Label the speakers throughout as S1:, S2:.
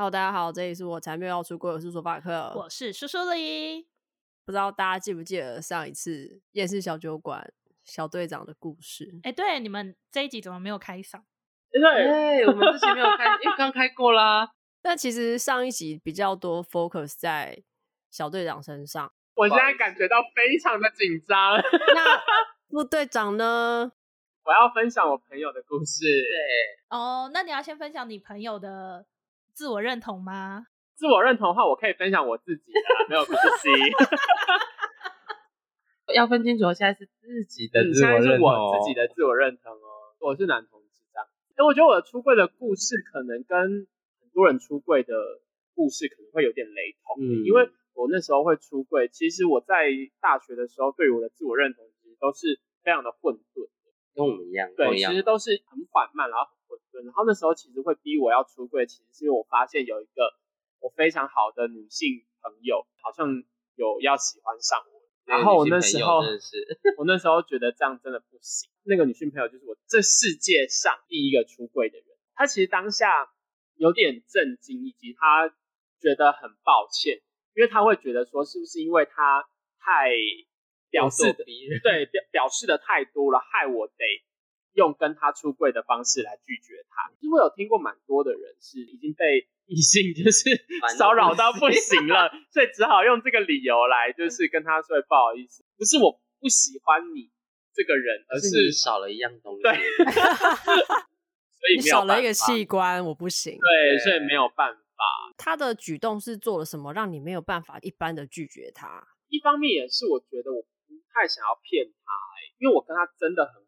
S1: Hello，大家好，这里是我才没有要出柜，我是说法克，
S2: 我是苏苏里。
S1: 不知道大家记不记得上一次夜市小酒馆小队长的故事？
S2: 哎、欸，对，你们这一集怎么没有开嗓？
S3: 对，欸、我们之前没有开，因为刚开过啦。
S1: 但其实上一集比较多 focus 在小队长身上，
S3: 我现在感觉到非常的紧张。
S1: 那副队长呢？
S3: 我要分享我朋友的故事。
S2: 对，哦，oh, 那你要先分享你朋友的自我认同吗？
S3: 自我认同的话，我可以分享我自己的，没有关系。
S4: 要分清楚，现在是自己的自我认同，现在是
S3: 我自己的自我认同哦。我是男同志这样。因为我觉得我的出柜的故事，可能跟很多人出柜的故事可能会有点雷同。嗯，因为我那时候会出柜，其实我在大学的时候，对于我的自我认同其实都是非常的混沌。
S4: 跟我们一样，
S3: 对，其实都是很缓慢，然后很混沌。然后那时候其实会逼我要出柜，其实是因为我发现有一个我非常好的女性朋友，好像有要喜欢上我。然后我那时候，我那时候觉得这样真的不行。那个女性朋友就是我这世界上第一个出柜的人。她其实当下有点震惊，以及她觉得很抱歉，因为她会觉得说，是不是因为她太。表示的对表表示的太多了，害我得用跟他出柜的方式来拒绝他。因为我有听过蛮多的人是已经被异性就是骚扰到不行了，所以只好用这个理由来就是跟他说不好意思，不是我不喜欢你这个人，而是，
S4: 是你少了一样东西。
S3: 对，所以
S1: 你少了一个器官，我不行。
S3: 对，所以没有办法。
S1: 他的举动是做了什么，让你没有办法一般的拒绝他？
S3: 一方面也是我觉得我。不太想要骗他，欸，因为我跟他真的很好，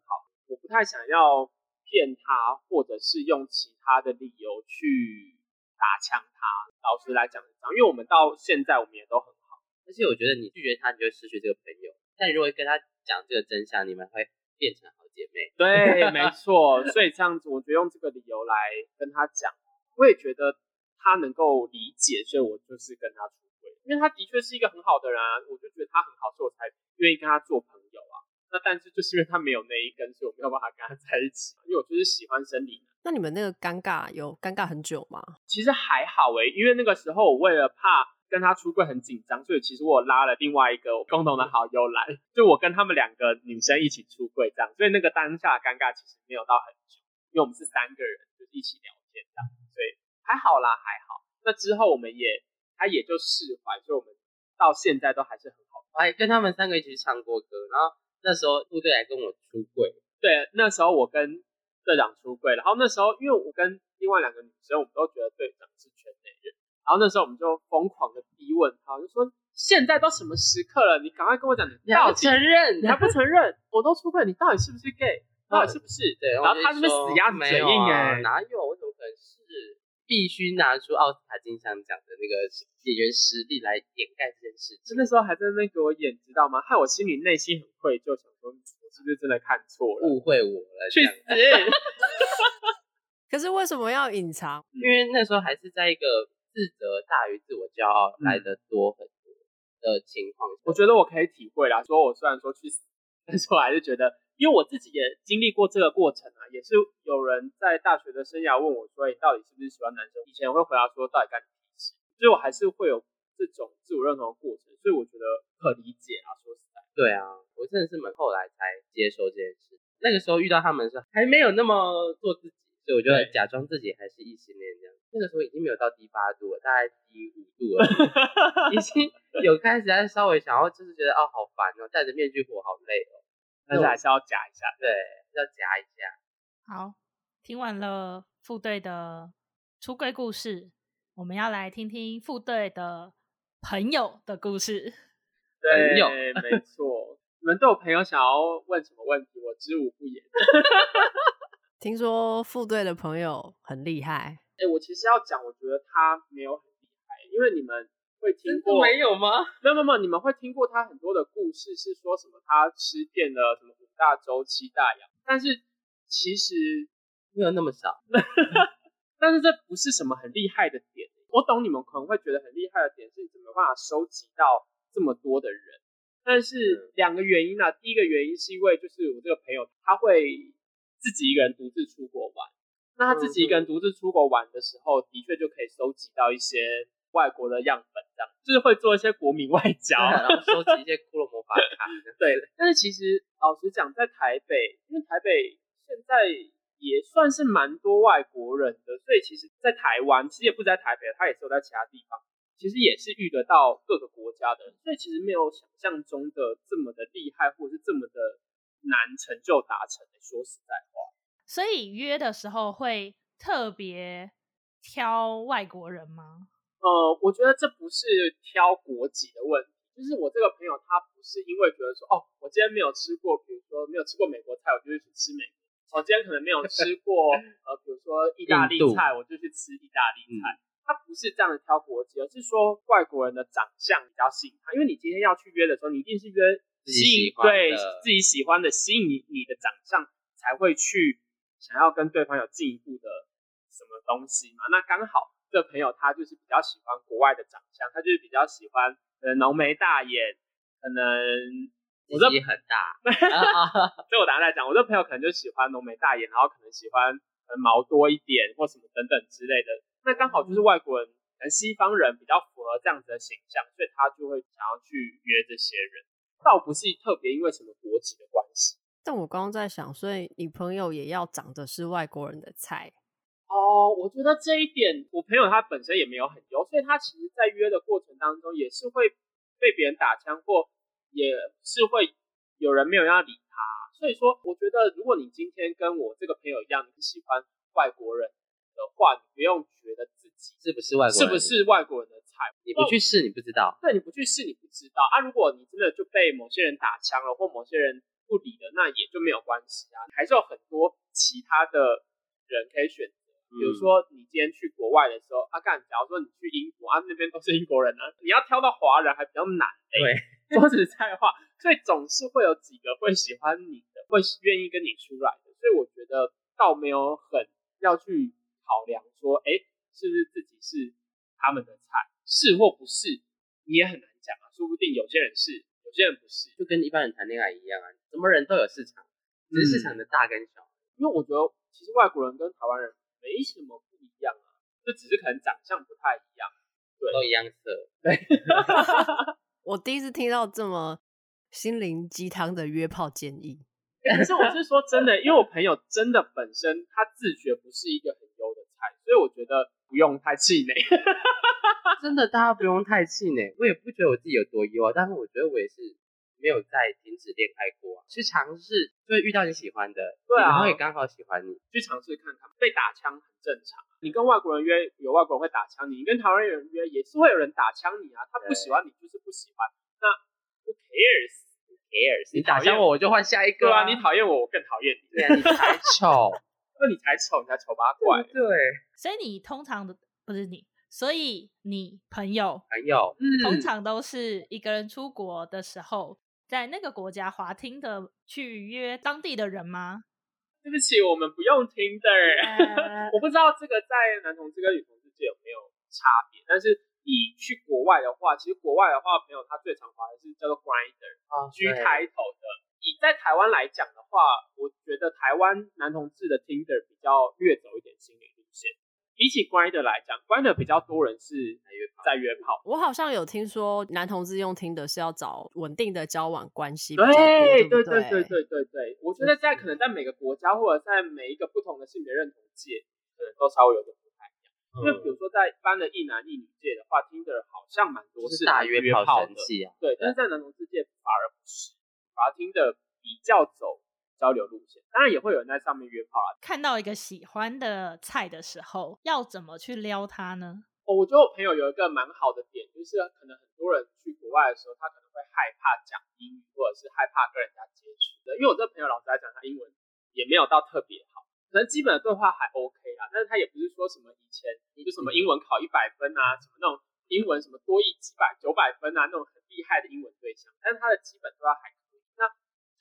S3: 我不太想要骗他，或者是用其他的理由去打枪他。老实来讲，因为我们到现在我们也都很好，
S4: 而且我觉得你拒绝他，你就会失去这个朋友。但你如果跟他讲这个真相，你们会变成好姐妹。
S3: 对，没 错。所以这样子，我觉得用这个理由来跟他讲，我也觉得他能够理解，所以我就是跟他出轨，因为他的确是一个很好的人啊，我就觉得他很好，所以我才。愿意跟他做朋友啊，那但是就是因为他没有那一根，所以我没有办法跟他在一起。因为我就是喜欢生理男。
S1: 那你们那个尴尬有尴尬很久吗？
S3: 其实还好诶、欸，因为那个时候我为了怕跟他出柜很紧张，所以其实我拉了另外一个共同的好友来，就我跟他们两个女生一起出柜这样，所以那个当下尴尬其实没有到很久，因为我们是三个人就是一起聊天这样，所以还好啦，还好。那之后我们也他也就释怀，所以我们到现在都还是很好。
S4: 我还跟他们三个一起唱过歌，然后那时候部队来跟我出柜，
S3: 对，那时候我跟队长出柜，然后那时候因为我跟另外两个女生，我们都觉得队长是圈内人，然后那时候我们就疯狂的逼问他，就说现在都什么时刻了，你赶快跟我讲，
S4: 你还不承认，
S3: 你还不承认，我都出柜，你到底是不是 gay，到底是不是？对，然后他那边死鸭子嘴硬哎，
S4: 哪有？我怎么可能是？必须拿出奥斯卡金像奖的那个演员实力来掩盖这件事情。
S3: 那时候还在那边给我演，知道吗？害我心里内心很愧疚，想说我是不是真的看错了，
S4: 误会我了？
S3: 去死！
S1: 可是为什么要隐藏？
S4: 因为那时候还是在一个自责大于自我骄傲来的多很多的情况下。
S3: 我觉得我可以体会啦。说我虽然说去死，但是我还是觉得。因为我自己也经历过这个过程啊，也是有人在大学的生涯问我说：“你到底是不是喜欢男生？”以前我会回答说：“到底干什么事？”所以我还是会有这种自我认同的过程，所以我觉得可理解啊。说实在，
S4: 对啊，我真的是蛮后来才接受这件事。那个时候遇到他们的时候，还没有那么做自己，所以我就假装自己还是异性恋这样。那个时候已经没有到第八度了，大概第五度了，已经有开始在稍微想要，就是觉得哦，好烦哦，戴着面具活好累哦。
S3: 但是还是要夹一下，
S4: 对，要夹一下。
S2: 好，听完了副队的出柜故事，我们要来听听副队的朋友的故事。
S3: 对，有没错。你们都有朋友想要问什么问题？我知无不言。
S1: 听说副队的朋友很厉害。
S3: 哎、欸，我其实要讲，我觉得他没有很厉害，因为你们。会听过
S4: 没有吗？
S3: 没有没有你们会听过他很多的故事，是说什么他吃遍了什么五大洲七大洋，但是其实
S4: 没有那么少。
S3: 但是这不是什么很厉害的点。我懂你们可能会觉得很厉害的点是你怎么办法收集到这么多的人，但是两个原因呢、啊。第一个原因是因为就是我这个朋友他会自己一个人独自出国玩，那他自己一个人独自出国玩的时候，的确就可以收集到一些外国的样本，就是会做一些国民外交，
S4: 然后收集一些骷髅魔法卡。
S3: 对，但是其实老实讲，在台北，因为台北现在也算是蛮多外国人的，所以其实，在台湾其实也不在台北，他也是有在其他地方，其实也是遇得到各个国家的人，所以其实没有想象中的这么的厉害，或者是这么的难成就达成。说实在话，
S2: 所以约的时候会特别挑外国人吗？
S3: 呃，我觉得这不是挑国籍的问题，就是我这个朋友他不是因为觉得说，哦，我今天没有吃过，比如说没有吃过美国菜，我就去吃美国。我今天可能没有吃过，呃，比如说意大利菜，我就去吃意大利菜。他不是这样的挑国籍，而是说外国人的长相比较吸引他。因为你今天要去约的时候，你一定是约吸引对自己喜欢的，吸引你你的长相，才会去想要跟对方有进一步的什么东西嘛。那刚好。这个朋友他就是比较喜欢国外的长相，他就是比较喜欢呃浓眉大眼，可能我这
S4: 很大，
S3: 所以我等下再讲。我这朋友可能就喜欢浓眉大眼，然后可能喜欢呃毛多一点或什么等等之类的。那刚好就是外国人，可能西方人比较符合这样子的形象，所以他就会想要去约这些人，倒不是特别因为什么国籍的关系。
S1: 但我刚刚在想，所以你朋友也要长得是外国人的菜。
S3: 哦，我觉得这一点，我朋友他本身也没有很优，所以他其实，在约的过程当中，也是会被别人打枪，或也是会有人没有要理他。所以说，我觉得如果你今天跟我这个朋友一样，你是喜欢外国人的话，你不用觉得自己
S4: 是不是外国人，
S3: 是不是外国人的菜，
S4: 你不去试，你不知道。
S3: 对，你不去试，你不知道啊。如果你真的就被某些人打枪了，或某些人不理了，那也就没有关系啊，还是有很多其他的人可以选择。比如说，你今天去国外的时候，阿、啊、干，假如说你去英国啊，那边都是英国人呢、啊，你要挑到华人还比较难、欸。对，说实在话，所以总是会有几个会喜欢你的，会愿意跟你出来的。所以我觉得倒没有很要去考量说，哎、欸，是不是自己是他们的菜，是或不是，你也很难讲啊。说不定有些人是，有些人不是，
S4: 就跟一般人谈恋爱一样啊，什么人都有市场，只是市场的大跟小。
S3: 嗯、因为我觉得，其实外国人跟台湾人。没什么不一样啊，就只是可能长相不太一样，对，
S4: 都一样色。
S3: 对，
S1: 我第一次听到这么心灵鸡汤的约炮建议。
S3: 可是我是说真的，因为我朋友真的本身他自觉不是一个很优的菜，所以我觉得不用太气馁。
S4: 真的，大家不用太气馁。我也不觉得我自己有多优啊，但是我觉得我也是。没有再停止恋爱过，去尝试就会遇到你喜欢的，对啊，然后也刚好喜欢你，
S3: 去尝试看看。被打枪很正常，你跟外国人约，有外国人会打枪你；你跟台湾人约，也是会有人打枪你啊。他不喜欢你就是不喜欢，那 who cares？Who
S4: cares？你打枪我，我就换下一个
S3: 啊。对啊，你讨厌我，我更讨厌你。
S4: 对啊，你才丑，
S3: 那你才丑，你才丑八怪。
S4: 对，
S2: 所以你通常的不是你。所以你朋友
S4: 朋友，
S2: 嗯，通常都是一个人出国的时候，在那个国家滑听的去约当地的人吗？
S3: 对不起，我们不用听的。Uh, 我不知道这个在男同志跟女同志界有没有差别。但是你去国外的话，其实国外的话，朋友他最常滑的是叫做 Grindr，G、uh, 开头的。以在台湾来讲的话，我觉得台湾男同志的 Tinder 比较略走一点心理路线。比起 Grindr 来讲，Grindr 比较多人是在约炮。
S1: 我好像有听说男同志用听的是要找稳定的交往关系。
S3: 对对对对对对对，我觉得在可能在每个国家或者在每一个不同的性别认同界，可能都稍微有点不太一样。嗯、因为比如说在一般的一男一女界的话，听的好像蛮多是大约炮的，对。但是在男同志界反而不是，反而听的比较走。交流路线，当然也会有人在上面约炮啊。
S2: 看到一个喜欢的菜的时候，要怎么去撩他呢？
S3: 哦，我觉得我朋友有一个蛮好的点，就是可能很多人去国外的时候，他可能会害怕讲英语，或者是害怕跟人家接触的。因为我这个朋友老实来讲，他英文也没有到特别好，可能基本的对话还 OK 啦。但是他也不是说什么以前你就什么英文考一百分啊，什么那种英文什么多一几百九百分啊那种很厉害的英文对象，但是他的基本对话还可以。那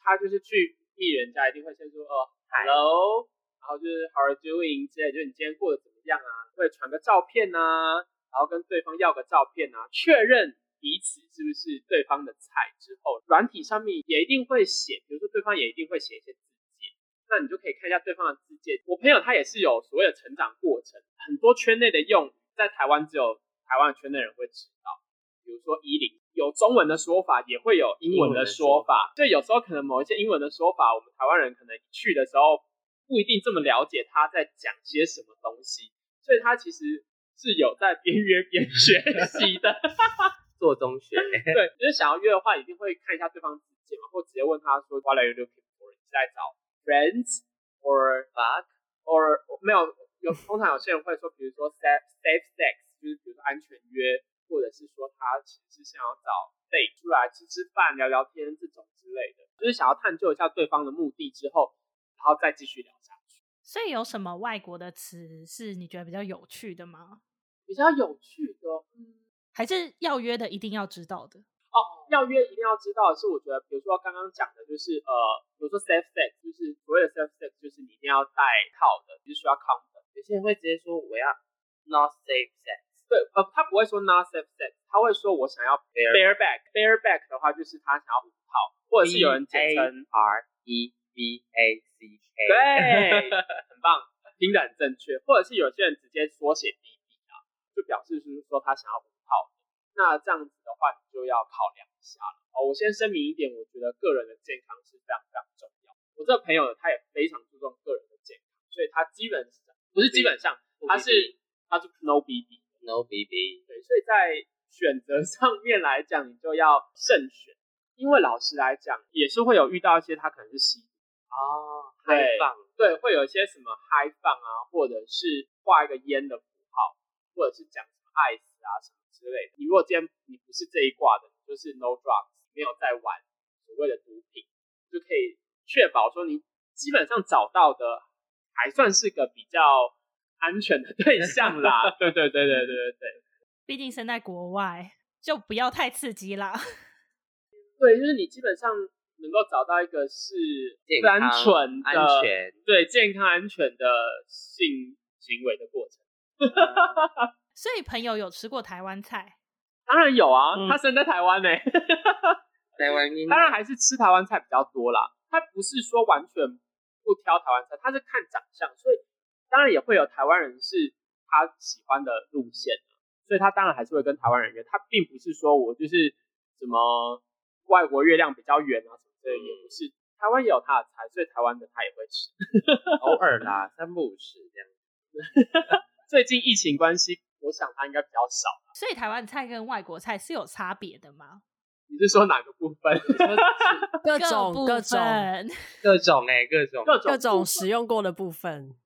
S3: 他就是去。艺人家一定会先说哦，hello，然后就是 how are you doing 之类，就是你今天过得怎么样啊？会传个照片啊，然后跟对方要个照片啊，确认彼此是不是对方的菜之后，软体上面也一定会写，比如说对方也一定会写一些字节。那你就可以看一下对方的自介。我朋友他也是有所谓的成长过程，很多圈内的用语在台湾只有台湾圈内人会知道，比如说一零有中文的说法，也会有英文的说法，所以有时候可能某一些英文的说法，我们台湾人可能去的时候不一定这么了解他在讲些什么东西，所以他其实是有在边约边学习的。
S4: 做中学，
S3: 对，就是想要约的话，一定会看一下对方自介嘛，或直接问他说 What are you looking for？你是在找 friends or fuck or 没有有通常有些人会说，比如说 safe safe sex，就是比如说安全约，或者是说他其实是想要找 date 出来吃吃饭、聊聊天这种之类的，就是想要探究一下对方的目的之后，然后再继续聊下去。
S2: 所以有什么外国的词是你觉得比较有趣的吗？
S3: 比较有趣的，嗯。
S2: 还是要约的，一定要知道的
S3: 哦。要约一定要知道的是，我觉得，比如说刚刚讲的，就是呃，比如说 safe sex，就是所谓的 safe sex，就是你一定要带套的，就是需要 condom。
S4: 有些人会直接说我要 not safe sex，
S3: 对，呃，他不会说 not safe sex，他会说我想要 bareback。bareback 的话，就是他想要五套，或者是有人简称 R E B A C K。对，很棒，听得很正确。或者是有些人直接缩写 B B 啊，就表示就是说他想要五套。那这样子的话，你就要考量一下了哦。我先声明一点，我觉得个人的健康是非常非常重要。我这个朋友他也非常注重个人的健康，所以他基本上不是基本上，他是他是 no BB
S4: no BB。
S3: 对，所以在选择上面来讲，你就要慎选，因为老实来讲，也是会有遇到一些他可能是吸毒
S4: 哦，
S3: 嗨放，对，会有一些什么嗨放啊，或者是画一个烟的符号，或者是讲什么爱死啊什么。之类的，你如果今天你不是这一挂的，就是 no drugs，没有在玩所谓的毒品，就可以确保说你基本上找到的还算是个比较安全的对象啦。对对对对对对对，
S2: 毕竟身在国外，就不要太刺激啦。
S3: 对，就是你基本上能够找到一个是单纯的、
S4: 安全，
S3: 对健康安全的性行为的过程。
S2: 所以朋友有吃过台湾菜？
S3: 当然有啊，嗯、他生在台湾呢、欸。
S4: 台湾音，
S3: 当然还是吃台湾菜比较多啦。他不是说完全不挑台湾菜，他是看长相，所以当然也会有台湾人是他喜欢的路线，所以他当然还是会跟台湾人约。他并不是说我就是什么外国月亮比较圆啊什么的，也不是。台湾也有他的菜，所以台湾的他也会吃，
S4: 偶尔啦，三不五时这样。
S3: 最近疫情关系。我想他应该比较少，
S2: 所以台湾菜跟外国菜是有差别的吗？
S3: 你是说哪个部分？
S1: 各种各种
S4: 各种哎，各种
S3: 各种
S1: 各种使用过的部分。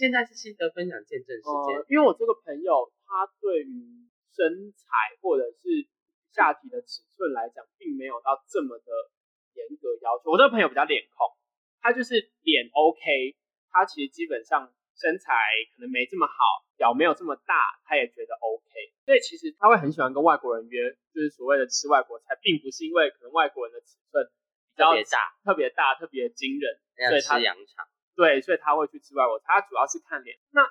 S4: 现在是心得分享见证时间，
S3: 呃，因为我这个朋友他对于身材或者是下体的尺寸来讲，并没有到这么的严格要求。我这个朋友比较脸控，他就是脸 OK，他其实基本上身材可能没这么好。脚没有这么大，他也觉得 OK，所以其实他会很喜欢跟外国人约，就是所谓的吃外国菜，并不是因为可能外国人的尺寸比较
S4: 特别大、
S3: 特别大、特别惊人，
S4: 所以他吃羊肠。
S3: 对，所以他会去吃外国菜，他主要是看脸。那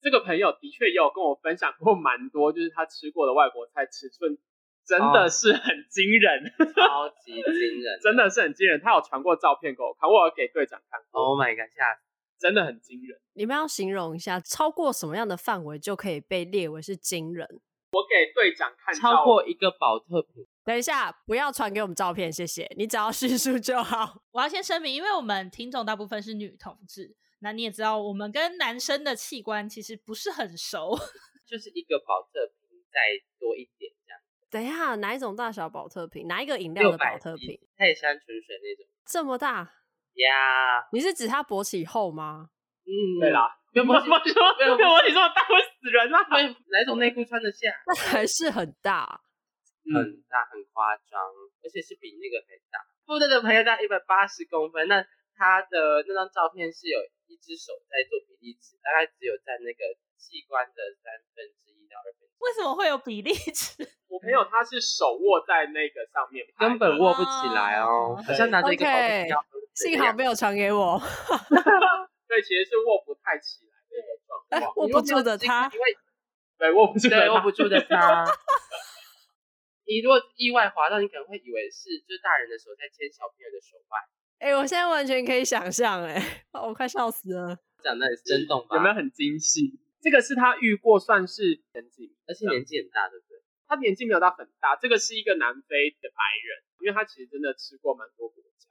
S3: 这个朋友的确也有跟我分享过蛮多，就是他吃过的外国菜尺寸真的是很惊人，
S4: 哦、超级惊人，
S3: 真的是很惊人。他有传过照片给我看，我有给队长看过。
S4: Oh my god，吓死！
S3: 真的很惊人。
S1: 你们要形容一下，超过什么样的范围就可以被列为是惊人？
S3: 我给队长看，
S4: 超过一个保特瓶。
S1: 等一下，不要传给我们照片，谢谢。你只要叙述就好。
S2: 我要先声明，因为我们听众大部分是女同志，那你也知道，我们跟男生的器官其实不是很熟，
S4: 就是一个保特瓶再多一点这样。
S1: 等一下，哪一种大小保特瓶？哪一个饮料的保特瓶？
S4: 泰山纯水那种，
S1: 这么大。
S4: 呀，yeah.
S1: 你是指他勃起后吗？
S3: 嗯，对啦，
S4: 没有勃起，
S3: 没有勃起这么大会死人啊！
S4: 哪种内裤穿得下？
S1: 那还是很大，
S4: 很大，很夸张，而且是比那个还大。副队的朋友大概一百八十公分，那他的那张照片是有一只手在做比例尺，大概只有在那个器官的三分之一到二分之一。
S2: 为什么会有比例尺？
S3: 我朋友他是手握在那个上面，
S4: 根本握不起来哦，好像拿着一个宝特瓶。
S1: 幸好没有传给我，
S3: 对，其实是握不太起来的一个状况，
S1: 握不住的他，
S3: 因为对握不住，
S4: 对握不住的他。你如果意外滑到，你可能会以为是就是大人的手在牵小朋友的手腕，
S1: 哎、欸，我现在完全可以想象，哎，我快笑死了。
S4: 讲的很生动吧？
S3: 有没有很精细？这个是他遇过算是年纪，
S4: 而且年纪很大，对不对？
S3: 他年纪没有到很大。这个是一个南非的白人，因为他其实真的吃过蛮多国家。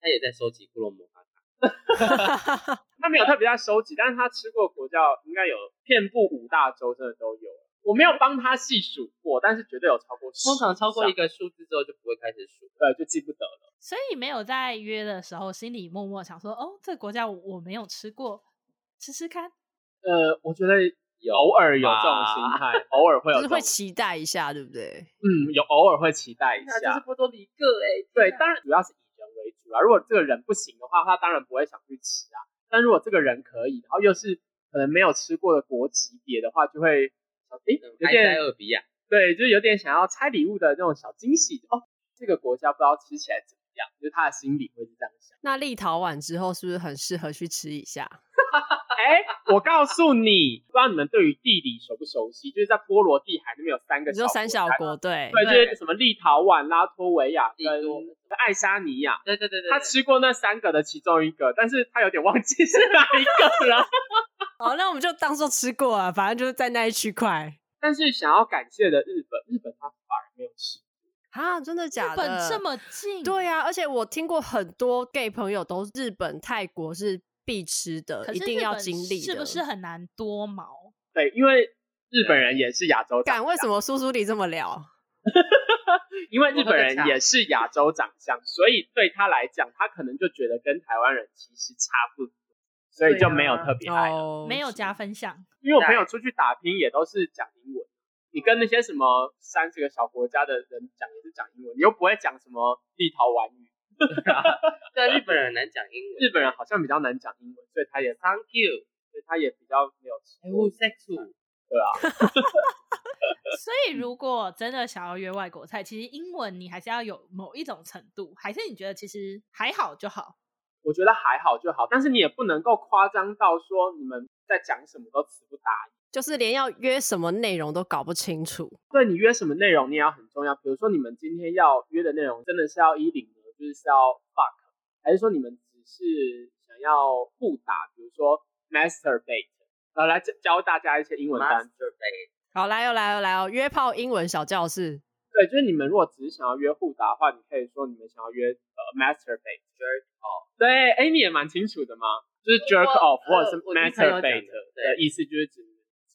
S4: 他也在收集库洛魔法卡。
S3: 他没有特别在收集，但是他吃过国家应该有遍布五大洲，真的都有。我没有帮他细数过，但是绝对有超过十。
S4: 通常超过一个数字之后就不会开始数，
S3: 对，就记不得了。
S2: 所以没有在约的时候，心里默默想说：“哦，这个国家我没有吃过，吃吃看。”
S3: 呃，我觉得偶尔有这种心态，偶尔会有，
S1: 就是会期待一下，对不对？
S3: 嗯，有偶尔会期待一下。
S4: 就是波多黎各哎，
S3: 对，当然主要是以人为主啊。如果这个人不行的话，他当然不会想去吃啊。但如果这个人可以，然后又是可能没有吃过的国级别的话，就会。诶，有点
S4: 埃塞俄比亚，
S3: 对，就是有点想要拆礼物的那种小惊喜哦。这个国家不知道吃起来怎么样，就是他的心里会是这样想。
S1: 那立陶宛之后是不是很适合去吃一下？
S3: 哎，我告诉你，不知道你们对于地理熟不熟悉？就是在波罗的海那边有三个小国，
S1: 就三小国，对，
S3: 对，就是什么立陶宛、拉脱维亚跟爱沙尼亚。
S4: 对对对对，
S3: 他吃过那三个的其中一个，但是他有点忘记是哪一个了。
S1: 好，那我们就当做吃过啊，反正就是在那一区块。
S3: 但是想要感谢的日本，日本他反而没有吃
S1: 啊，真的假的？
S2: 日本这么近？
S1: 对呀、啊，而且我听过很多 gay 朋友都日本、泰国是必吃的，一定要经历的。
S2: 是不是很难多毛？
S3: 对，因为日本人也是亚洲长相。
S1: 敢为什么苏苏里这么聊？
S3: 因为日本人也是亚洲长相，所以对他来讲，他可能就觉得跟台湾人其实差不多。所以就没有特别
S2: 爱没有加分项。
S3: 因为我朋友出去打拼也都是讲英文，你跟那些什么三十个小国家的人讲也是讲英文，你又不会讲什么立陶宛语。
S4: 对，日本人难讲英文，
S3: 日本人好像比较难讲英文，所以他也 Thank you，所以他也比较没有。
S4: Oh, sexual，
S3: 对啊。
S2: 所以如果真的想要约外国菜，其实英文你还是要有某一种程度，还是你觉得其实还好就好？
S3: 我觉得还好就好，但是你也不能够夸张到说你们在讲什么都词不达意，
S1: 就是连要约什么内容都搞不清楚。
S3: 对，你约什么内容你也要很重要，比如说你们今天要约的内容真的是要一零呢，就是是要 fuck，还是说你们只是想要互打，比如说 masturbate，呃，来教教大家一些英文单词。
S1: 好，来哦，来哦，来哦，约炮英文小教室。
S3: 对，就是你们如果只是想要约互打的话，你可以说你们想要约呃 masturbate jerk off。对，哎，你也蛮清楚的嘛，就是 jerk off 或者是 masturbate 的意思，就是指只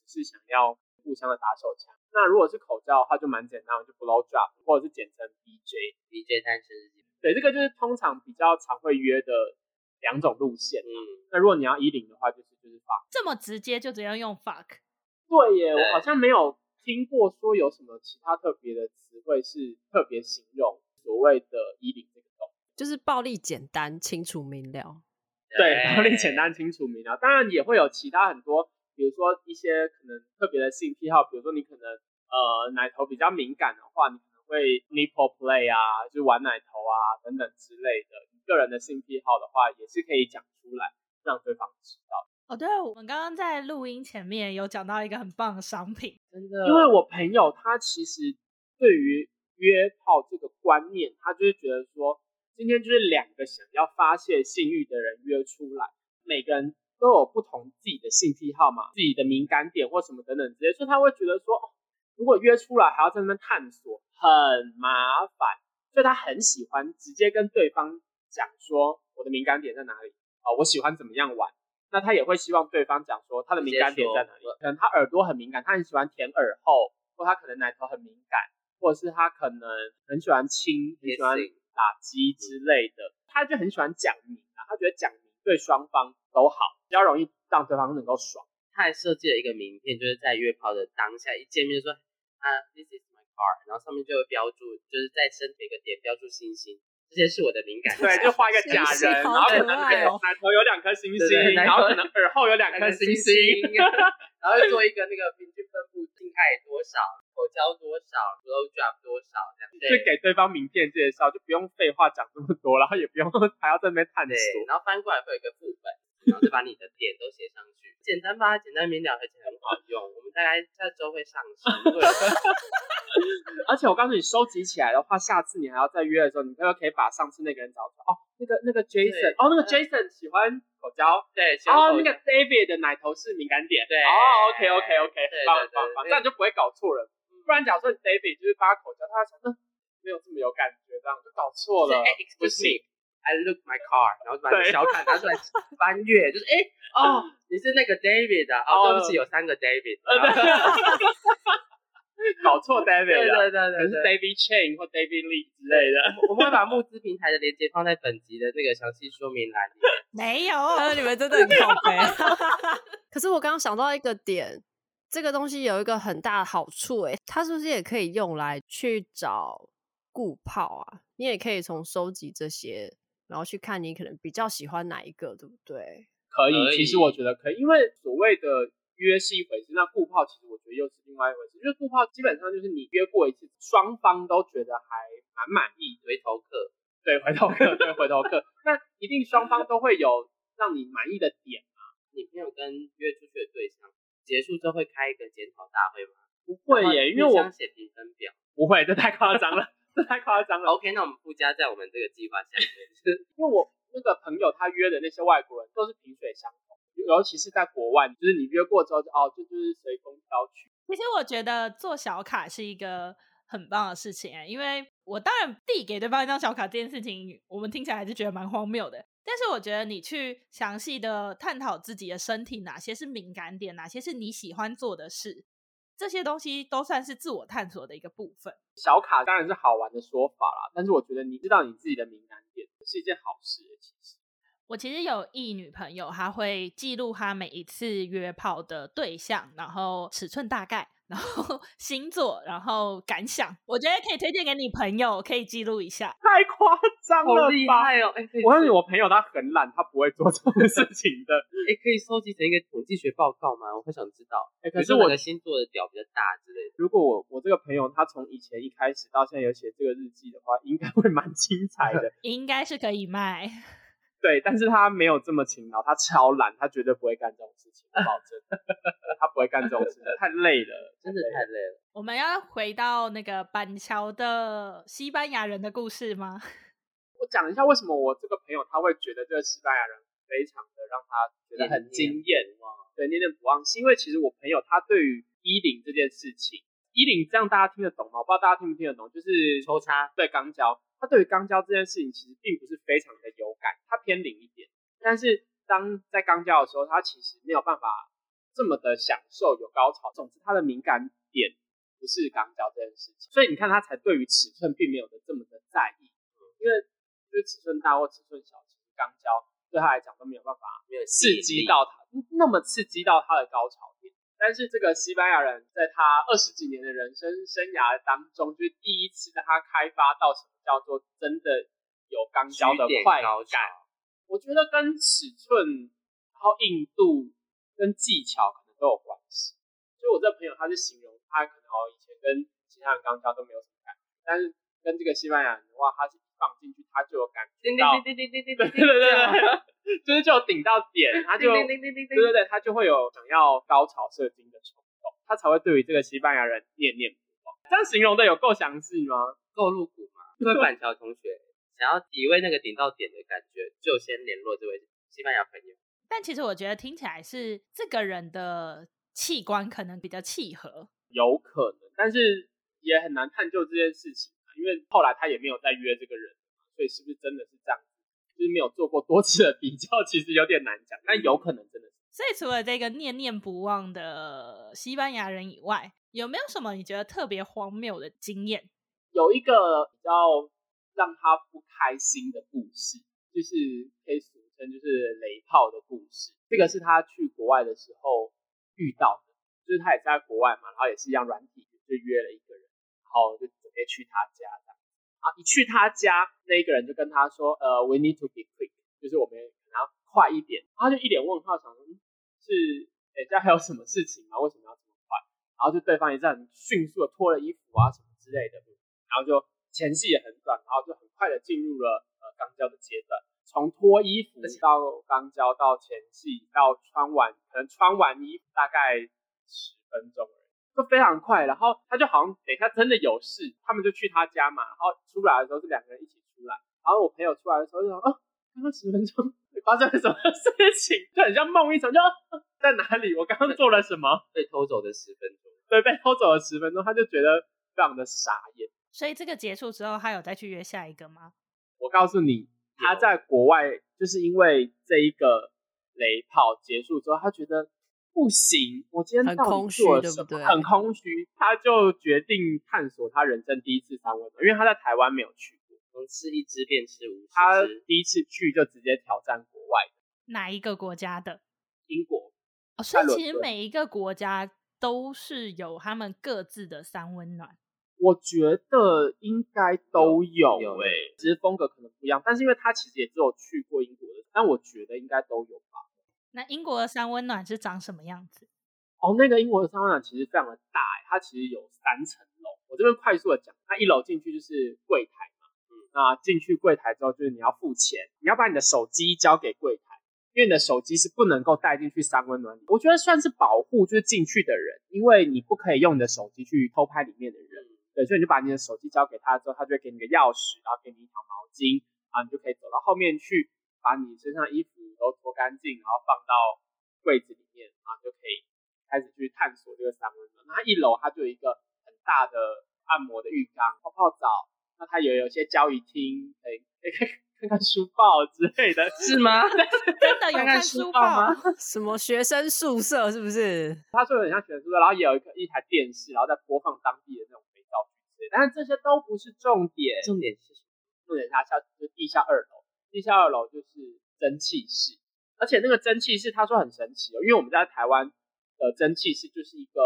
S3: 是想要互相的打手枪。那如果是口罩的话，就蛮简单，就 blow drop，或者是简称 BJ
S4: BJ 单身日记。
S3: 对，这个就是通常比较常会约的两种路线。嗯，那如果你要一零的话，就是就是 fuck。
S2: 这么直接就直接用 fuck？
S3: 对耶，我好像没有听过说有什么其他特别的词汇是特别形容所谓的一零这个动作，
S1: 就是暴力简单、清楚明了。
S3: 对，暴力简单、清楚明了。当然也会有其他很多，比如说一些可能特别的性癖好，比如说你可能呃奶头比较敏感的话，你可能会 nipple play 啊，就玩奶头啊等等之类的。你个人的性癖好的话，也是可以讲出来，让对方知道。
S2: 哦，对，我们刚刚在录音前面有讲到一个很棒的商品，
S3: 真的，因为我朋友他其实对于约炮这个观念，他就是觉得说，今天就是两个想要发泄性欲的人约出来，每个人都有不同自己的性癖好嘛，自己的敏感点或什么等等之类，所以他会觉得说，如果约出来还要在那边探索，很麻烦，所以他很喜欢直接跟对方讲说，我的敏感点在哪里？啊，我喜欢怎么样玩。那他也会希望对方讲说他的敏感点在哪里，可能他耳朵很敏感，他很喜欢舔耳后，或他可能奶头很敏感，或者是他可能很喜欢亲，很喜欢打击之类的，他就很喜欢讲明啊，他觉得讲明对双方都好，比较容易让对方能够爽。
S4: 他还设计了一个名片，就是在约炮的当下一见面就说啊，This is my car，然后上面就会标注，就是在身体一个点标注星星。这些是我的敏感，
S3: 对，就画一个 假人，然后可能奶头有两颗星星，然后可能耳后有两颗星星，
S4: 然后做一个那个平均分布，性爱多少，口交多少，blow job 多少这样，
S3: 就给对方名片介绍，就不用废话讲这么多，然后也不用 还要在那边探索，
S4: 然后翻过来会有一个副本，然后就把你的点都写上去，简单吧，简单明了，而且很好用，我们大概下周会上市。
S3: 而且我告诉你，收集起来的话，下次你还要再约的时候，你可不可以把上次那个人找出来？哦，那个那个 Jason，哦，那个 Jason 喜欢口交，
S4: 对，
S3: 哦，那个 David 的奶头是敏感点，
S4: 对，
S3: 哦，OK OK OK，棒棒棒，这样就不会搞错了。不然假设 David 就是发口交，他想，嗯，没有这么有感觉，这样就搞错了。
S4: Excuse me, I look my car，然后把你小卡拿出来翻阅，就是哎，哦，你是那个 David 啊？哦，对不起，有三个 David。
S3: 搞错 David
S4: 对对对对，
S3: 可是 David Chain 或 David Lee 之类的。
S4: 我们会把募资平台的链接放在本集的那个详细说明栏里面。
S2: 没有，
S1: 你们真的很靠背。可是我刚刚想到一个点，这个东西有一个很大的好处，哎，它是不是也可以用来去找固炮啊？你也可以从收集这些，然后去看你可能比较喜欢哪一个，对不对？
S3: 可以，其实我觉得可以，因为所谓的。约是一回事，那顾炮其实我觉得又是另外一回事。因为顾炮基本上就是你约过一次，双方都觉得还蛮满意，
S4: 回头客，
S3: 对，回头客，对，回头客。那一定双方都会有让你满意的点嘛？
S4: 你朋友跟约出去的对象结束之后会开一个检讨大会吗？
S3: 不会耶，因为我
S4: 写评分表，
S3: 不会，这太夸张了，这 太夸张了。
S4: OK，那我们附加在我们这个计划下面。
S3: 因为我那个朋友他约的那些外国人都是萍水相逢。尤其是在国外，就是你约过之后就哦，就就是随风飘去。
S2: 其实我觉得做小卡是一个很棒的事情哎，因为我当然递给对方一张小卡这件事情，我们听起来还是觉得蛮荒谬的。但是我觉得你去详细的探讨自己的身体哪些是敏感点，哪些是你喜欢做的事，这些东西都算是自我探索的一个部分。
S3: 小卡当然是好玩的说法啦，但是我觉得你知道你自己的敏感点是一件好事，其实。
S2: 我其实有一女朋友，她会记录她每一次约炮的对象，然后尺寸大概，然后 星座，然后感想。我觉得可以推荐给你朋友，可以记录一下。
S3: 太夸张了吧，
S4: 好厉害哦！欸、
S3: 我告诉你，我朋友他很懒，他不会做这种事情的。
S4: 哎、欸，可以收集成一个统计学报告吗？我会想知道。哎、欸，
S3: 可是我
S4: 的星座的屌比较大之类的。
S3: 如果我我这个朋友他从以前一开始到现在有写这个日记的话，应该会蛮精彩的。
S2: 应该是可以卖。
S3: 对，但是他没有这么勤劳，他超懒，他绝对不会干这种事情，我保证，他不会干这种事情，太累了，
S4: 真的太累了。
S2: 我们要回到那个板桥的西班牙人的故事吗？
S3: 我讲一下为什么我这个朋友他会觉得这个西班牙人非常的让他觉得很惊艳，对，念念不忘，是因为其实我朋友他对于衣领这件事情，衣领这样大家听得懂吗？我不知道大家听不听得懂，就是抽插，对，肛交。他对于肛交这件事情其实并不是非常的有感，他偏零一点。但是当在肛交的时候，他其实没有办法这么的享受有高潮。总之，他的敏感点不是肛交这件事情，所以你看他才对于尺寸并没有的这么的在意。因为就是尺寸大或尺寸小，其实肛交对他来讲都没有办法没有刺激到他，那么刺激到他的高潮点。但是这个西班牙人在他二十几年的人生生涯当中，就是第一次让他开发到什么叫做真的有钢交的快感。我觉得跟尺寸、然后硬度跟技巧可能都有关系。所以我这朋友他是形容他可能哦以前跟其他人钢交都没有什么感，但是跟这个西班牙人的话，他是放进去他就有感觉到就是就顶到点他就对对对他就会有想要高潮射精的冲动他才会对于这个西班牙人念念不忘。这样形容的有够详细吗？
S4: 够露骨吗？对板桥同学想要体味那个顶到点的感觉就先联络这位西班牙朋友？
S2: 但其实我觉得听起来是这个人的器官可能比较契合。
S3: 有可能但是也很难探究这件事情。因为后来他也没有再约这个人，所以是不是真的是这样？就是没有做过多次的比较，其实有点难讲，但有可能真的是。
S2: 所以除了这个念念不忘的西班牙人以外，有没有什么你觉得特别荒谬的经验？
S3: 有一个比较让他不开心的故事，就是可以俗称就是雷炮的故事。这个是他去国外的时候遇到的，就是他也在国外嘛，然后也是一样软体，就约了一个然后就准备去他家这样。啊！一去他家，那一个人就跟他说：“呃，we need to be quick，就是我们然后快一点。”他就一脸问号，想说：“是，等下还有什么事情吗？为什么要这么快？”然后就对方也是很迅速的脱了衣服啊什么之类的，然后就前戏也很短，然后就很快的进入了呃肛交的阶段。从脱衣服到肛交到前戏到穿完，可能穿完衣服大概十分钟。就非常快。然后他就好像等一下真的有事，他们就去他家嘛。然后出来的时候是两个人一起出来。然后我朋友出来的时候就说：“哦，刚刚十分钟发生了什么事情？就很像梦一场，就 在哪里？我刚刚做了什么？
S4: 被偷走的十分钟，
S3: 对，被偷走了十分钟，他就觉得非常的傻眼。
S2: 所以这个结束之后，他有再去约下一个吗？
S3: 我告诉你，他在国外就是因为这一个雷炮结束之后，他觉得不行，我今天到底做了什么？很空虚，对不对？很空虚，他就决定探索他人生第一次三温暖，因为他在台湾没有去过，
S4: 从吃一只变吃五只。
S3: 他第一次去就直接挑战国外的。
S2: 哪一个国家的？
S3: 英国。
S2: 哦，所以其实每一个国家都是有他们各自的三温暖。
S3: 我觉得应该都有诶、欸，只是风格可能不一样。但是因为他其实也只有去过英国的，但我觉得应该都有吧。
S2: 那英国的三温暖是长什么样子？
S3: 哦，那个英国的三温暖其实非常的大、欸，它其实有三层楼。我这边快速的讲，它一楼进去就是柜台嘛，嗯，那进去柜台之后就是你要付钱，你要把你的手机交给柜台，因为你的手机是不能够带进去三温暖里。我觉得算是保护就是进去的人，因为你不可以用你的手机去偷拍里面的人。对，所以你就把你的手机交给他之后，他就会给你个钥匙，然后给你一条毛巾，啊，你就可以走到后面去，把你身上衣服都脱干净，然后放到柜子里面，啊，就可以开始去探索这个三温暖。那它一楼它就有一个很大的按摩的浴缸，泡泡澡，那它也有一些交易厅，可以可以看看书报之类的，是吗？
S2: 真的有看书报吗？
S1: 什么学生宿舍是不是？
S3: 他说有点像学生宿舍，然后也有一个一台电视，然后再播放当地的那种肥皂剧之类。但是这些都不是重点，
S4: 重点是什么？
S3: 重点是它下就是地下二楼，地下二楼就是蒸汽室，而且那个蒸汽室他说很神奇哦，因为我们在台湾的蒸汽室就是一个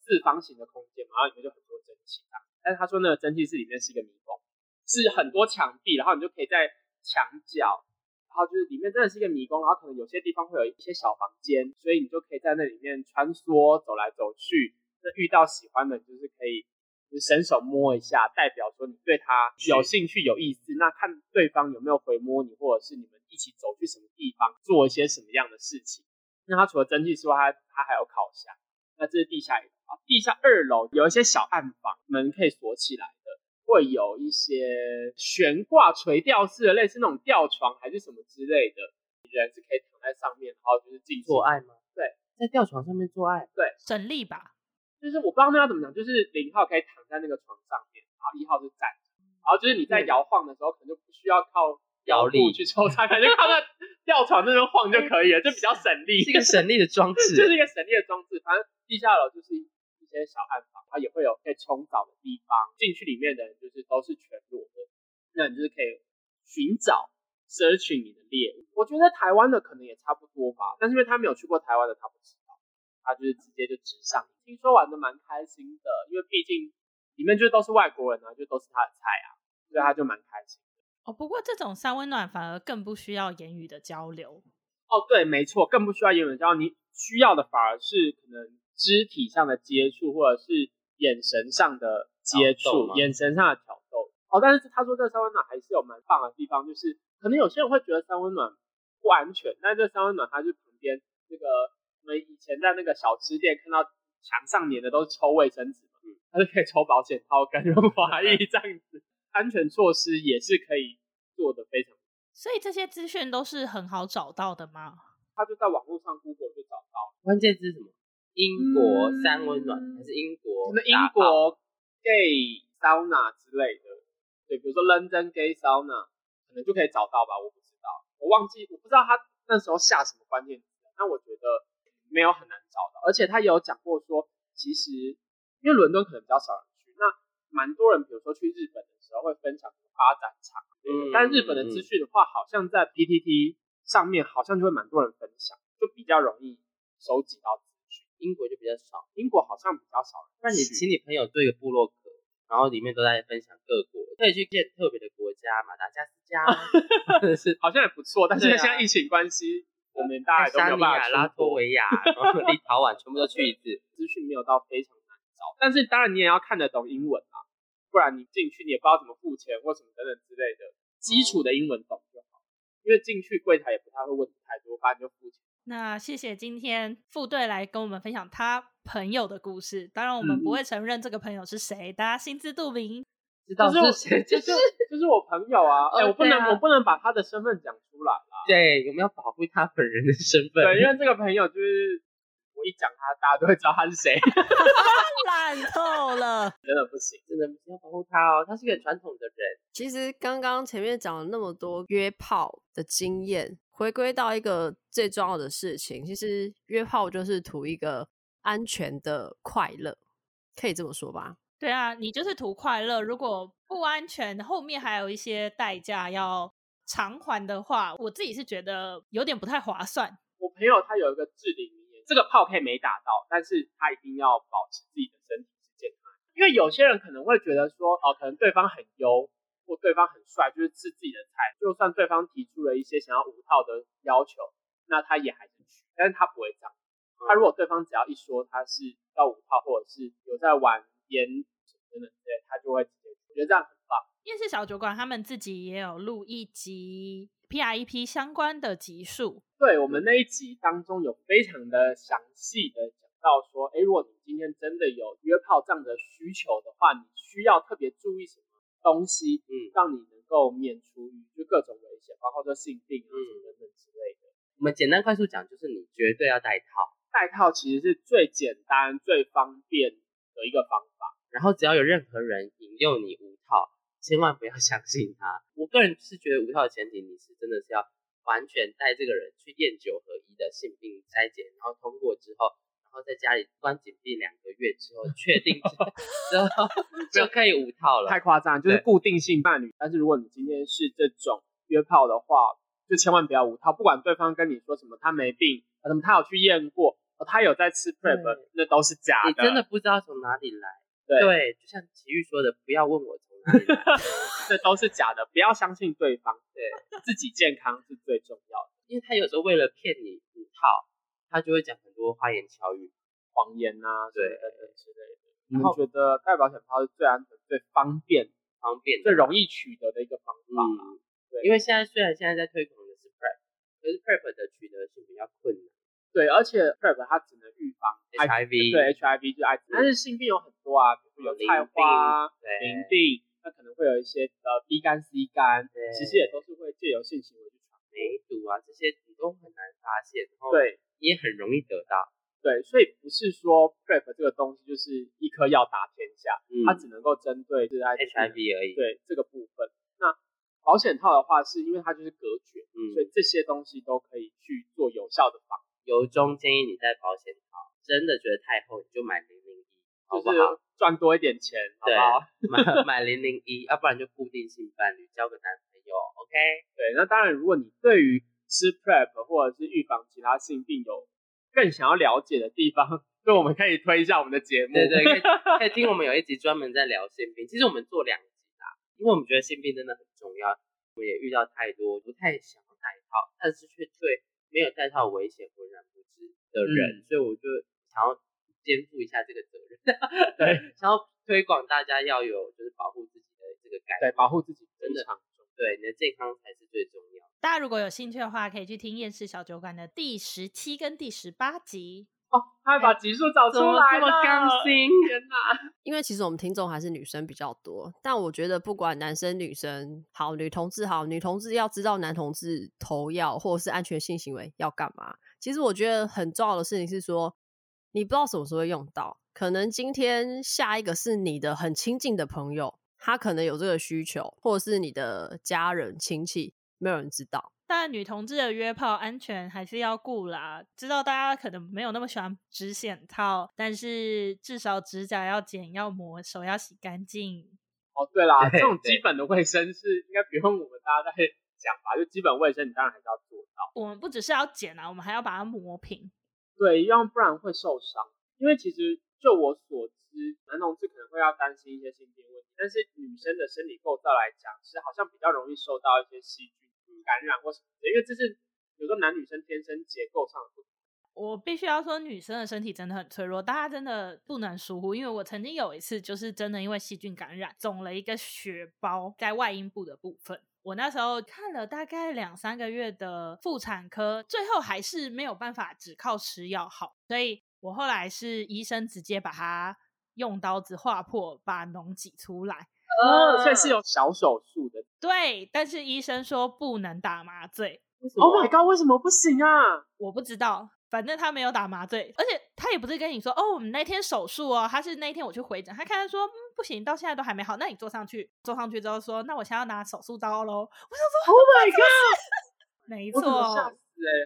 S3: 四方形的空间嘛，然后里面就很多蒸汽啊，但是他说那个蒸汽室里面是一个迷宫，是很多墙壁，然后你就可以在墙角，然后就是里面真的是一个迷宫，然后可能有些地方会有一些小房间，所以你就可以在那里面穿梭走来走去，那遇到喜欢的，就是可以。就伸手摸一下，代表说你对他有兴趣、有意思。那看对方有没有回摸你，或者是你们一起走去什么地方，做一些什么样的事情。那他除了蒸汽之外，他他还有烤箱。那这是地下一楼啊，地下二楼有一些小暗房，门可以锁起来的，会有一些悬挂垂吊式的，类似那种吊床还是什么之类的，人是可以躺在上面，然后就是进
S4: 做爱吗？
S3: 对，
S4: 在吊床上面做爱，
S3: 对，
S2: 省力吧。
S3: 就是我不知道那要怎么讲，就是零号可以躺在那个床上面，然后一号是站着，然后就是你在摇晃的时候，可能就不需要靠摇力去抽插，可能就靠在 吊床那边晃就可以了，就比较省力，
S4: 是一个省力的装置，
S3: 就是一个省力的装置。反正地下楼就是一些小暗房，它也会有可以冲澡的地方，进去里面的人就是都是全裸的，那你就是可以寻找 search 你的猎物。我觉得台湾的可能也差不多吧，但是因为他没有去过台湾的，他不知道，他就是直接就直上。听说玩的蛮开心的，因为毕竟里面就都是外国人啊，就都是他的菜啊，所以他就蛮开心的。
S2: 哦，不过这种三温暖反而更不需要言语的交流。
S3: 哦，对，没错，更不需要言语的交流，你需要的反而是可能肢体上的接触，或者是眼神上的接触，眼神上的挑逗。哦，但是他说这三温暖还是有蛮棒的地方，就是可能有些人会觉得三温暖不安全，但这三温暖它就旁边那个我们以前在那个小吃店看到。墙上粘的都是抽卫生纸嘛，它是可以抽保险套跟润滑液这样子，安全措施也是可以做的非常。
S2: 所以这些资讯都是很好找到的吗？
S3: 他就在网络上 Google 就找到。
S4: 关键字是什么？英国三温暖、嗯、还是英国？
S3: 是英国 gay sauna 之类的，对，比如说 London gay sauna，可能就可以找到吧？我不知道，我忘记，我不知道他那时候下什么关键词。那我觉得。没有很难找到，而且他也有讲过说，其实因为伦敦可能比较少人去，那蛮多人，比如说去日本的时候会分享发展场，嗯，但日本的资讯的话，好像在 PTT 上面好像就会蛮多人分享，就比较容易收集到资讯。
S4: 英国就比较少，
S3: 英国好像比较少人。
S4: 那你请你朋友做一个部落格，然后里面都在分享各国，可以去见特别的国家，马达加斯加，
S3: 是好像也不错，但是现在疫情关系。我们大家都没有办法，
S4: 拉脱维亚、然后立陶宛全部都去一次，
S3: 资讯没有到非常难找。但是当然你也要看得懂英文啊，不然你进去你也不知道怎么付钱或什么等等之类的，基础的英文懂就好。因为进去柜台也不太会问你太多，反正就付钱。
S2: 那谢谢今天副队来跟我们分享他朋友的故事。当然，我们不会承认这个朋友是谁，嗯、大家心知肚明。
S4: 知道是谁？
S3: 就是就是我朋友啊！哎、欸，我不能、啊、我不能把他的身份讲出来啦。
S4: 对，有没有保护他本人的身份。
S3: 对，因为这个朋友就是我一讲他，大家都会知道他是谁。
S1: 烂透了，
S3: 真的不行，
S4: 真的不行要保护他哦。他是个很传统的人。
S1: 其实刚刚前面讲了那么多约炮的经验。回归到一个最重要的事情，其实约炮就是图一个安全的快乐，可以这么说吧？
S2: 对啊，你就是图快乐。如果不安全，后面还有一些代价要偿还的话，我自己是觉得有点不太划算。
S3: 我朋友他有一个至理名言，这个炮可以没打到，但是他一定要保持自己的身体是健康。因为有些人可能会觉得说，哦，可能对方很优。或对方很帅，就是吃自己的菜。就算对方提出了一些想要五套的要求，那他也还是去，但是他不会这样。他如果对方只要一说他是要五套，或者是有在玩烟什么的，对，他就会直接去。我觉得这样很棒。
S2: 夜市小酒馆他们自己也有录一集 PrEP 相关的集数。
S3: 对，我们那一集当中有非常的详细的讲到说，哎，如果你今天真的有约炮这样的需求的话，你需要特别注意什么？东西，嗯，让你能够免除就各种危险，包括说性病啊，什么等等之类的。
S4: 我们简单快速讲，就是你绝对要戴套。
S3: 戴套其实是最简单、最方便的一个方法。
S4: 然后只要有任何人引诱你无套，千万不要 相信他。我个人是觉得无套的前提，你是真的是要完全带这个人去验九合一的性病筛检，然后通过之后。然后在家里关紧闭两个月之后，确定之后 就可以无套了。
S3: 太夸张，就是固定性伴侣。但是如果你今天是这种约炮的话，就千万不要无套。不管对方跟你说什么，他没病，什么他有去验过，他有在吃 PrEP，那都是假的。
S4: 你真的不知道从哪里来。对，对就像奇遇说的，不要问我从哪里来，
S3: 这都是假的。不要相信对方，对自己健康是最重要的。
S4: 因为他有时候为了骗你无套。他就会讲很多花言巧语、
S3: 谎言啊，对，等等之类的。你们
S4: 后
S3: 觉得带保险套是最安全、最方便、
S4: 方便、
S3: 最容易取得的一个方法？
S4: 嗯，对。因为现在虽然现在在推广的是 PrEP，可是 PrEP 的取得是比较困难。
S3: 对，而且 PrEP 它只能预防
S4: HIV，
S3: 对 HIV 就是艾滋，但是性病有很多啊，比如有菜花、淋病，那可能会有一些呃 B 肝、C 肝，其实也都是会借由性行为去传。
S4: 梅毒啊，这些你都很难发现。
S3: 对。
S4: 也很容易得到，
S3: 对，所以不是说 PrEP 这个东西就是一颗药打天下，嗯、它只能够针对是
S4: HIV 而已。
S3: 对这个部分，那保险套的话，是因为它就是隔绝，嗯、所以这些东西都可以去做有效的防。
S4: 由衷建议你戴保险套，真的觉得太厚，你就买零零一，好不好？
S3: 赚多一点钱，好不好？
S4: 买 买零零一，要不然就固定性伴侣，交个男朋友，OK？
S3: 对，那当然，如果你对于吃 PrEP 或者是预防其他性病有更想要了解的地方，就我们可以推一下我们的节目。
S4: 对对，可以 可以听我们有一集专门在聊性病。其实我们做两集啦，因为我们觉得性病真的很重要。我们也遇到太多不太想要戴套，但是却对没有戴套危险浑然不知的人，嗯、所以我就想要肩负一下这个责任。对，想要推广大家要有就是保护自己的这个概念，
S3: 对，保护自己
S4: 真的对，你的健康才是最重要。
S2: 大家如果有兴趣的话，可以去听厌世小酒馆的第十七跟第十八集
S3: 哦。他会把集数找出来，
S4: 这么甘心，
S3: 天哪！
S1: 因为其实我们听众还是女生比较多，但我觉得不管男生女生好，女同志好，女同志要知道男同志投药或者是安全性行为要干嘛。其实我觉得很重要的事情是说，你不知道什么时候会用到，可能今天下一个是你的很亲近的朋友。他可能有这个需求，或者是你的家人亲戚，没有人知道。
S2: 但女同志的约炮安全还是要顾啦。知道大家可能没有那么喜欢指显套，但是至少指甲要剪、要磨，手要洗干净。
S3: 哦，对啦，这种基本的卫生是应该不用我们大家在讲吧？就基本卫生，你当然还是要做到。
S2: 我们不只是要剪啊，我们还要把它磨平。
S3: 对，要不然会受伤。因为其实就我所知。男同志可能会要担心一些性病问题，但是女生的生理构造来讲，是好像比较容易受到一些细菌感染或什么，因为这是有时候男女生天生结构上的不同。
S2: 我必须要说，女生的身体真的很脆弱，大家真的不能疏忽。因为我曾经有一次，就是真的因为细菌感染，肿了一个血包在外阴部的部分。我那时候看了大概两三个月的妇产科，最后还是没有办法只靠吃药好，所以我后来是医生直接把它用刀子划破，把脓挤出来。
S3: 哦，所以是有小手术的。
S2: 对，但是医生说不能打麻醉。
S3: Oh my god，为什么不行啊？
S2: 我不知道，反正他没有打麻醉，而且他也不是跟你说哦，我们那天手术哦，他是那天我去回诊，他看他说嗯不行，到现在都还没好，那你坐上去，坐上去之后说，那我现在要拿手术刀喽。我想说
S3: ，Oh my god，
S2: 没 错，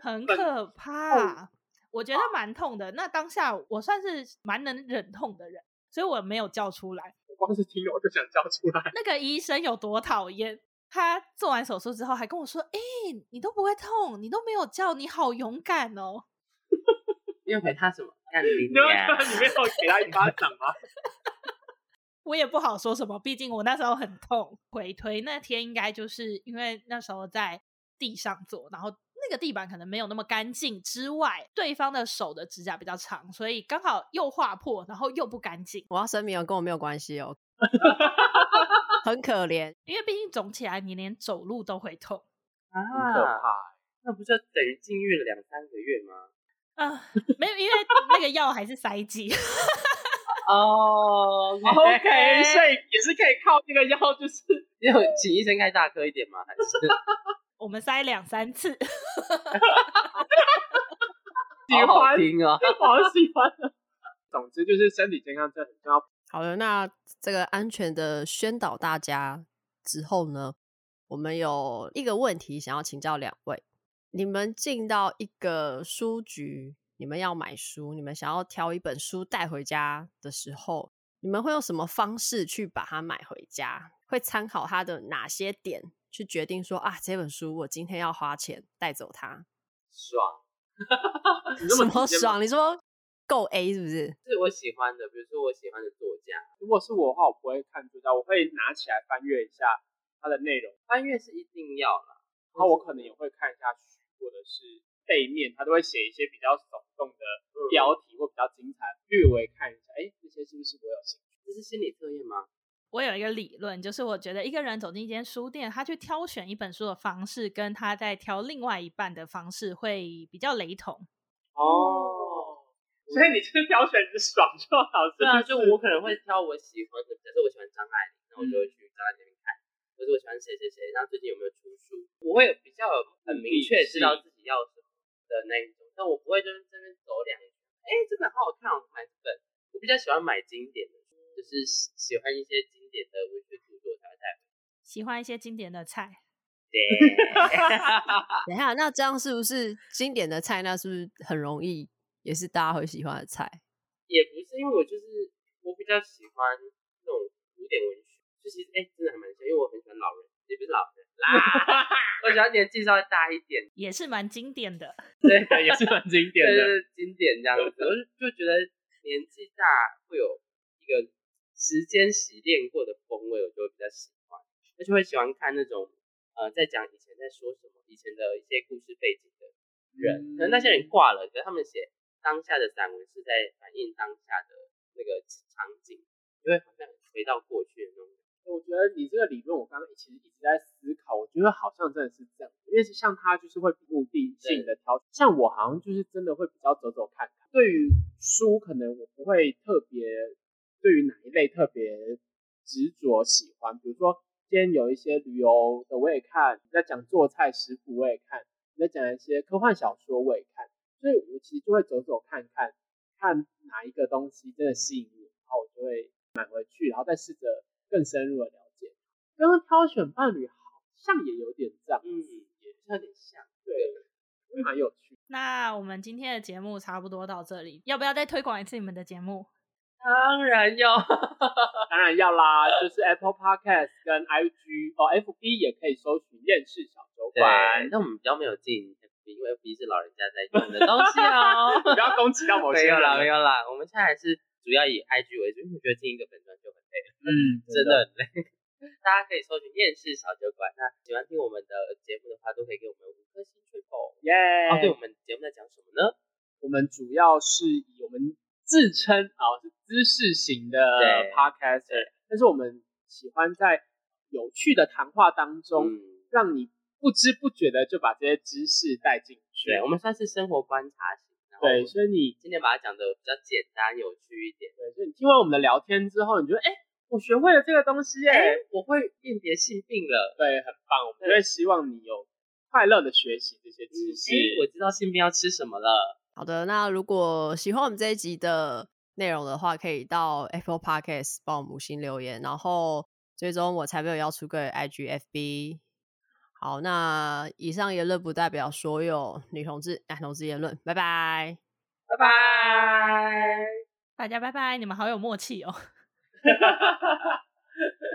S2: 很可怕，我觉得蛮痛的。那当下我算是蛮能忍痛的人，所以我没有叫出来。
S3: 我光是听我就想叫出来。
S2: 那个医生有多讨厌？他做完手术之后还跟我说：“哎、欸，你都不会痛，你都没有叫，你好勇敢哦。”
S4: 你有给他什么？干你
S3: 你没有给他一巴掌吗？
S2: 我也不好说什么，毕竟我那时候很痛。回推那天应该就是因为那时候在地上坐，然后那个地板可能没有那么干净，之外对方的手的指甲比较长，所以刚好又划破，然后又不干净。
S1: 我要声明哦，跟我没有关系哦。很可怜，
S2: 因为毕竟肿起来，你连走路都会痛
S4: 啊，很可怕。那不就等于禁欲了两三个月吗？
S2: 啊，没有，因为那个药还是塞剂。
S4: 哦，
S3: OK，所以也是可以靠这个药，就是
S4: 要请医生开大颗一点吗？还是
S2: 我们塞两三次？
S3: 喜欢
S4: 好听啊，
S3: 好喜欢。总之就是身体健康真的很重要。
S1: 好了，那这个安全的宣导大家之后呢，我们有一个问题想要请教两位：你们进到一个书局，你们要买书，你们想要挑一本书带回家的时候，你们会用什么方式去把它买回家？会参考它的哪些点去决定说啊，这本书我今天要花钱带走它？
S4: 爽？
S1: 什么爽？你说？够 A 是不是？
S4: 是我喜欢的，比如说我喜欢的作家。
S3: 如果是我的话，我不会看作家，我会拿起来翻阅一下它的内容。
S4: 翻阅是一定要啦，
S3: 然后我可能也会看一下序，或者是背面，他都会写一些比较耸动的标题或比较精彩，略微看一下，哎，这些是不是我有兴趣？
S4: 这是心理测验吗？
S2: 我有一个理论，就是我觉得一个人走进一间书店，他去挑选一本书的方式，跟他在挑另外一半的方式会比较雷同。
S3: 哦。所以你就是挑选你爽就好，是
S4: 啊，就我可能会挑我喜欢的，假设我喜欢张爱玲，那我就会去张爱玲看，或者我喜欢谁谁谁，然后最近有没有出书，我会比较很明确知道自己要什么的那一种，但我不会就是这边走两圈，哎，这本好好看，我买这本。我比较喜欢买经典的，就是喜欢一些经典的文学著作才会带回。
S2: 喜欢一些经典的菜。
S4: 对。
S1: 等一下，那这样是不是经典的菜？那是不是很容易？也是大家会喜欢的菜，
S4: 也不是，因为我就是我比较喜欢那种古典文学，就其实哎、欸，真的还蛮像，因为我很喜欢老人，也不是老人啦，我喜欢年纪稍微大一点，
S2: 也是蛮经典的，
S3: 对，也是蛮经典的，
S4: 对，经典这样子，我就就觉得年纪大会有一个时间洗练过的风味，我就会比较喜欢，而且会喜欢看那种呃，在讲以前在说什么，以前的一些故事背景的人，可能那些人挂了，可是他们写。当下的散文是在反映当下的那个场景，因为好像回到过去的那种。
S3: 我觉得你这个理论，我刚刚其实一直在思考，我觉得好像真的是这样，因为是像他就是会目的性的挑，像我好像就是真的会比较走走看看。对于书，可能我不会特别对于哪一类特别执着喜欢，比如说今天有一些旅游的我也看，你在讲做菜食谱我也看，你在讲一些科幻小说我也看。所以我其实就会走走看看，看哪一个东西真的吸引我，然后我就会买回去，然后再试着更深入的了解。刚刚挑选伴侣好像也有点这样，嗯，也有点像，对，蛮有趣。
S2: 那我们今天的节目差不多到这里，要不要再推广一次你们的节目？
S4: 当然要，
S3: 当然要啦，就是 Apple Podcast 跟 IG 哦，FB 也可以搜寻厌世小酒馆。
S4: 那我们比较没有进 FB，。因为 FB 是老人家在用的东西哦，
S3: 不要攻击到某些人。
S4: 没有啦，没有啦，我们现在还是主要以 IG 为主，因为我觉得进一个粉专就很累了，
S3: 嗯，
S4: 真的很累。大家可以搜寻厌世小酒馆，那喜欢听我们的节目的话，都可以给我们五颗星吹捧，
S3: 耶！
S4: 哦，对，我们节目在讲什么呢？
S3: 我们主要是以我们自称啊、哦、是知识型的 Podcaster，但是我们喜欢在有趣的谈话当中。嗯让你不知不觉的就把这些知识带进去。
S4: 对，我们算是生活观察型。
S3: 对，所以你
S4: 今天把它讲的比较简单有趣一点。
S3: 对，所以你听完我们的聊天之后，你觉得哎，我学会了这个东西，哎，
S4: 我会辨别性病了。
S3: 对，很棒。我们就会希望你有快乐的学习这些知识。
S4: 我知道性病要吃什么了。
S1: 好的，那如果喜欢我们这一集的内容的话，可以到 Apple Podcast 帮我们五星留言，然后最终我才没有要出柜 IGFB。好，那以上言论不代表所有女同志、男同志言论。拜拜，
S3: 拜拜，
S2: 大家拜拜，你们好有默契哦。